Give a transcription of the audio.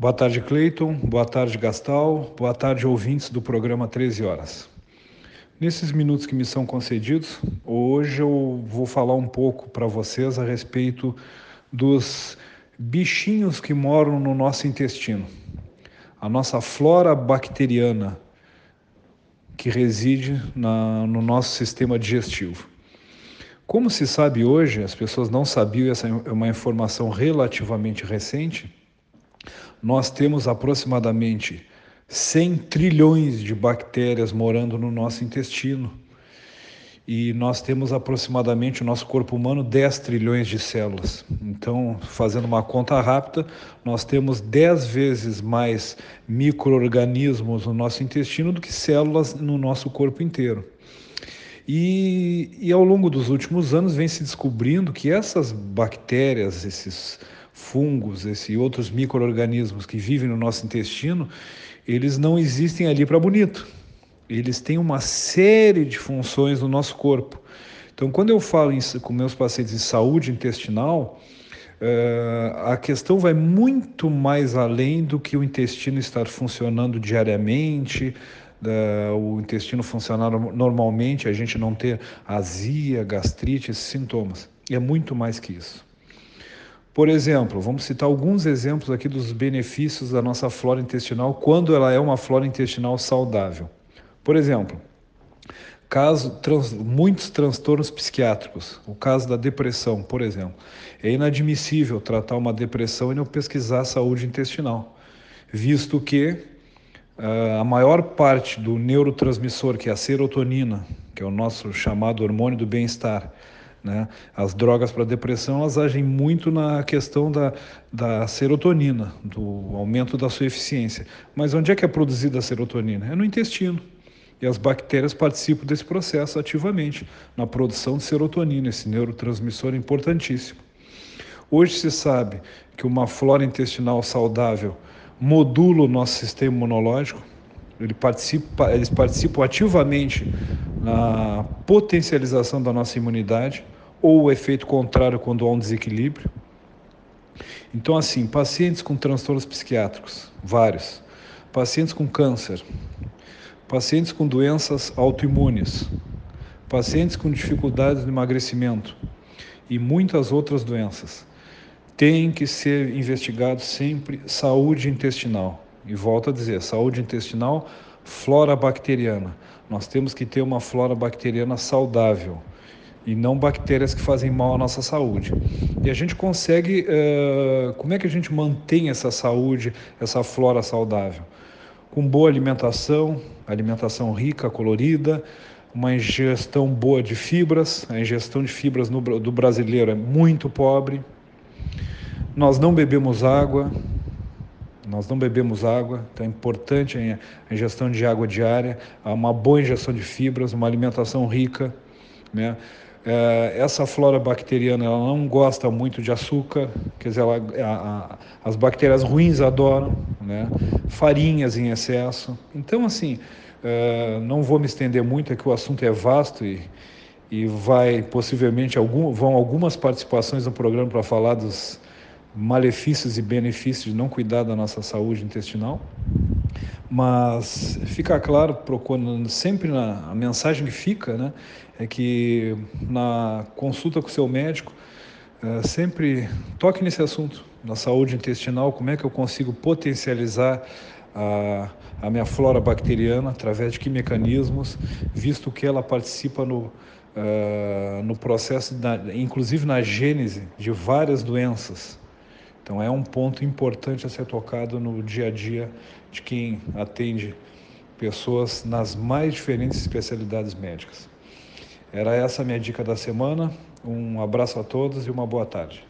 Boa tarde, Cleiton. Boa tarde, Gastal. Boa tarde, ouvintes do programa 13 Horas. Nesses minutos que me são concedidos, hoje eu vou falar um pouco para vocês a respeito dos bichinhos que moram no nosso intestino, a nossa flora bacteriana que reside na, no nosso sistema digestivo. Como se sabe hoje, as pessoas não sabiam, essa é uma informação relativamente recente, nós temos aproximadamente 100 trilhões de bactérias morando no nosso intestino. E nós temos aproximadamente, o nosso corpo humano, 10 trilhões de células. Então, fazendo uma conta rápida, nós temos 10 vezes mais micro-organismos no nosso intestino do que células no nosso corpo inteiro. E, e ao longo dos últimos anos vem se descobrindo que essas bactérias, esses fungos, esses outros micro-organismos que vivem no nosso intestino, eles não existem ali para bonito. Eles têm uma série de funções no nosso corpo. Então, quando eu falo em, com meus pacientes em saúde intestinal, uh, a questão vai muito mais além do que o intestino estar funcionando diariamente, uh, o intestino funcionar normalmente, a gente não ter azia, gastrite, esses sintomas. É muito mais que isso. Por exemplo, vamos citar alguns exemplos aqui dos benefícios da nossa flora intestinal quando ela é uma flora intestinal saudável. Por exemplo, caso trans, muitos transtornos psiquiátricos, o caso da depressão, por exemplo. É inadmissível tratar uma depressão e não pesquisar a saúde intestinal, visto que uh, a maior parte do neurotransmissor, que é a serotonina, que é o nosso chamado hormônio do bem-estar, né? As drogas para depressão elas agem muito na questão da, da serotonina, do aumento da sua eficiência. Mas onde é que é produzida a serotonina? É no intestino. E as bactérias participam desse processo ativamente, na produção de serotonina, esse neurotransmissor importantíssimo. Hoje se sabe que uma flora intestinal saudável modula o nosso sistema imunológico, ele participa, eles participam ativamente na potencialização da nossa imunidade ou o efeito contrário quando há um desequilíbrio. Então, assim, pacientes com transtornos psiquiátricos, vários, pacientes com câncer, pacientes com doenças autoimunes, pacientes com dificuldades no emagrecimento e muitas outras doenças, têm que ser investigados sempre saúde intestinal. E volto a dizer, saúde intestinal, flora bacteriana. Nós temos que ter uma flora bacteriana saudável e não bactérias que fazem mal à nossa saúde. E a gente consegue, uh, como é que a gente mantém essa saúde, essa flora saudável? Com boa alimentação, alimentação rica, colorida, uma ingestão boa de fibras, a ingestão de fibras no, do brasileiro é muito pobre. Nós não bebemos água, nós não bebemos água, então é importante a ingestão de água diária, uma boa ingestão de fibras, uma alimentação rica. Né? É, essa flora bacteriana ela não gosta muito de açúcar, quer dizer, ela, a, a, as bactérias ruins adoram, né? farinhas em excesso. Então, assim, é, não vou me estender muito, é que o assunto é vasto e, e vai possivelmente algum, vão algumas participações no programa para falar dos malefícios e benefícios de não cuidar da nossa saúde intestinal, mas fica claro, procurando sempre na a mensagem que fica, né, é que na consulta com o seu médico é, sempre toque nesse assunto na saúde intestinal, como é que eu consigo potencializar a, a minha flora bacteriana através de que mecanismos, visto que ela participa no Uh, no processo, da, inclusive na gênese de várias doenças. Então é um ponto importante a ser tocado no dia a dia de quem atende pessoas nas mais diferentes especialidades médicas. Era essa a minha dica da semana. Um abraço a todos e uma boa tarde.